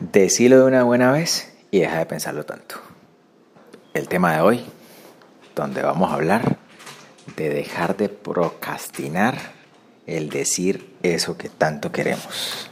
Decilo de una buena vez y deja de pensarlo tanto. El tema de hoy, donde vamos a hablar de dejar de procrastinar el decir eso que tanto queremos.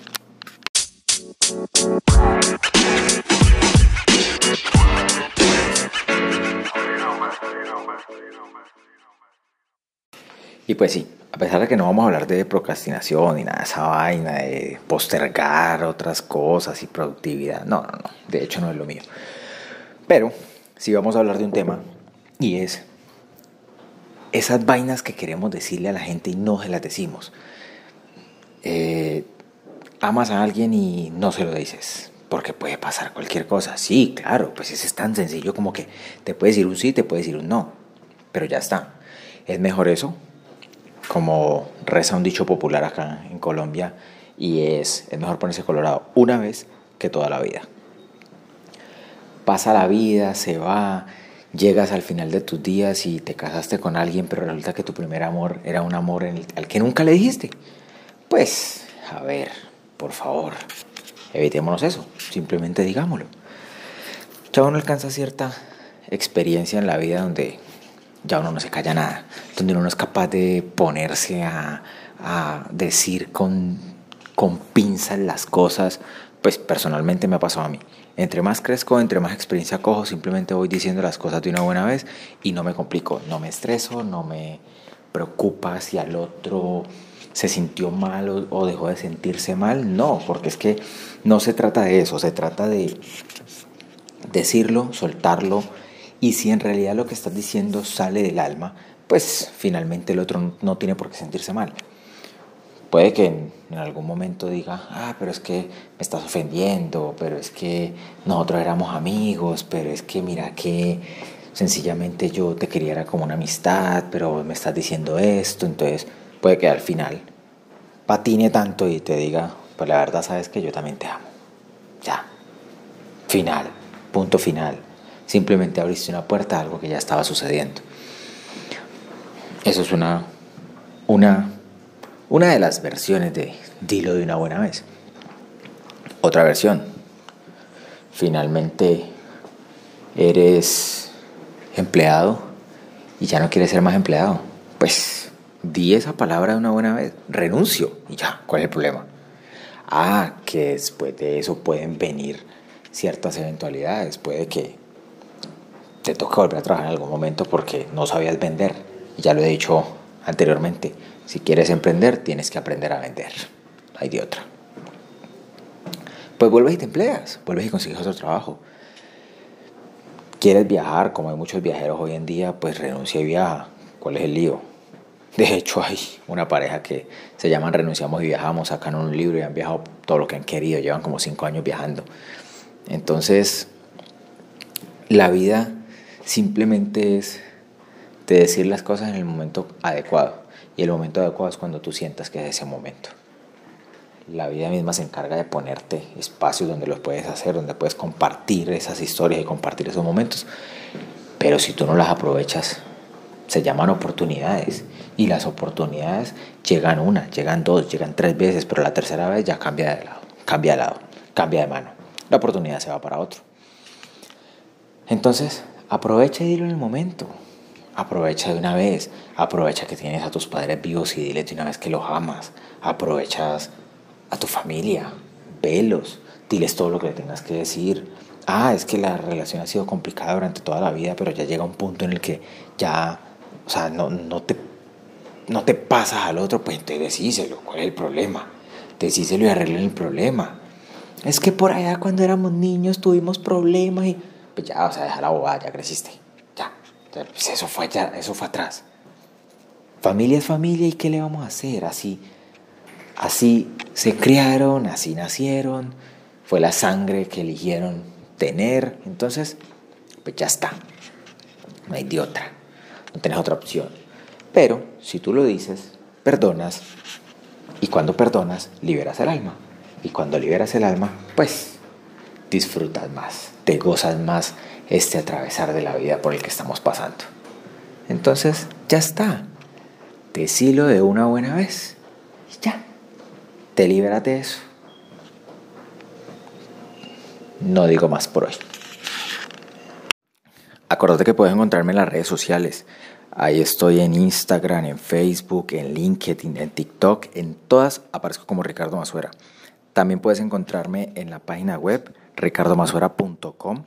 Y pues sí, a pesar de que no vamos a hablar de procrastinación ni nada de esa vaina de postergar otras cosas y productividad, no, no, no, de hecho no es lo mío. Pero sí vamos a hablar de un tema y es esas vainas que queremos decirle a la gente y no se las decimos. Eh, amas a alguien y no se lo dices. Porque puede pasar cualquier cosa. Sí, claro, pues es tan sencillo como que te puede decir un sí, te puede decir un no. Pero ya está. Es mejor eso como reza un dicho popular acá en Colombia, y es, es mejor ponerse colorado una vez que toda la vida. Pasa la vida, se va, llegas al final de tus días y te casaste con alguien, pero resulta que tu primer amor era un amor al que nunca le dijiste. Pues, a ver, por favor, evitémonos eso, simplemente digámoslo. Ya uno alcanza cierta experiencia en la vida donde ya uno no se calla nada, donde uno no es capaz de ponerse a, decir con, pinzas las cosas, pues personalmente me ha pasado a mí. Entre más crezco, entre más experiencia cojo, simplemente voy diciendo las cosas de una buena vez y no me complico, no me estreso, no me preocupa si al otro se sintió mal o, dejó de sentirse mal. No, porque es que no se trata de eso, se trata de decirlo, soltarlo y si en realidad lo que estás diciendo sale del alma, pues finalmente el otro no tiene por qué sentirse mal. Puede que en, algún momento diga, ah, pero es que me estás ofendiendo, pero es que nosotros éramos amigos, pero es que mira que sencillamente yo te quería como una amistad, pero me estás diciendo esto, entonces puede que al final patine tanto y te diga, pues la verdad sabes que yo también te amo. Ya. Final. Punto final simplemente abriste una puerta a algo que ya estaba sucediendo. Eso es una, una, una de las versiones de dilo de una buena vez. Otra versión, finalmente eres empleado y ya no quieres ser más empleado. Pues di esa palabra de una buena vez, renuncio y ya, ¿cuál es el problema? Ah, que después de eso pueden venir ciertas eventualidades, puede que te toca volver a trabajar en algún momento porque no sabías vender. Ya lo he dicho anteriormente, si quieres emprender tienes que aprender a vender. Hay de otra. Pues vuelves y te empleas, vuelves y consigues otro trabajo. ¿Quieres viajar? Como hay muchos viajeros hoy en día, pues renuncia y viaja. ¿Cuál es el lío? De hecho, hay una pareja que se llaman Renunciamos y Viajamos, sacan un libro y han viajado todo lo que han querido, llevan como cinco años viajando. Entonces, la vida simplemente es de decir las cosas en el momento adecuado. Y el momento adecuado es cuando tú sientas que es ese momento. La vida misma se encarga de ponerte espacios donde los puedes hacer, donde puedes compartir esas historias y compartir esos momentos. Pero si tú no las aprovechas, se llaman oportunidades. Y las oportunidades llegan una, llegan dos, llegan tres veces, pero la tercera vez ya cambia de lado, cambia de lado, cambia de mano. La oportunidad se va para otro. Entonces, Aprovecha y dilo en el momento. Aprovecha de una vez. Aprovecha que tienes a tus padres vivos y dile de una vez que los amas. Aprovechas a tu familia. Velos. Diles todo lo que le tengas que decir. Ah, es que la relación ha sido complicada durante toda la vida, pero ya llega un punto en el que ya, o sea, no, no, te, no te pasas al otro, pues entonces decíselo. ¿Cuál es el problema? Decíselo y arreglen el problema. Es que por allá cuando éramos niños tuvimos problemas y pues ya, o sea, deja la bobada, ya creciste. Ya. Pues eso fue ya, eso fue atrás. Familia es familia y ¿qué le vamos a hacer? Así, así se criaron, así nacieron, fue la sangre que eligieron tener. Entonces, pues ya está. No hay de otra. No tienes otra opción. Pero si tú lo dices, perdonas. Y cuando perdonas, liberas el alma. Y cuando liberas el alma, pues disfrutas más, te gozas más este atravesar de la vida por el que estamos pasando. Entonces, ya está. Decilo de una buena vez. Ya. Te liberas de eso. No digo más por hoy. Acuérdate que puedes encontrarme en las redes sociales. Ahí estoy en Instagram, en Facebook, en LinkedIn, en TikTok. En todas aparezco como Ricardo Masuera. También puedes encontrarme en la página web ricardomasuera.com.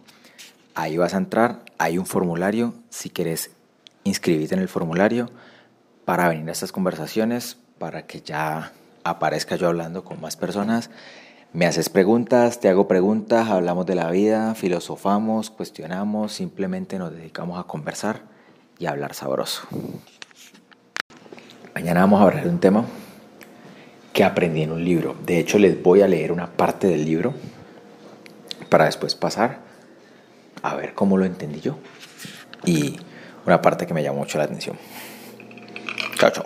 Ahí vas a entrar, hay un formulario. Si quieres inscribirte en el formulario para venir a estas conversaciones, para que ya aparezca yo hablando con más personas. Me haces preguntas, te hago preguntas, hablamos de la vida, filosofamos, cuestionamos, simplemente nos dedicamos a conversar y a hablar sabroso. Mañana vamos a hablar de un tema que aprendí en un libro. De hecho, les voy a leer una parte del libro para después pasar a ver cómo lo entendí yo. Y una parte que me llamó mucho la atención. Chao, chao.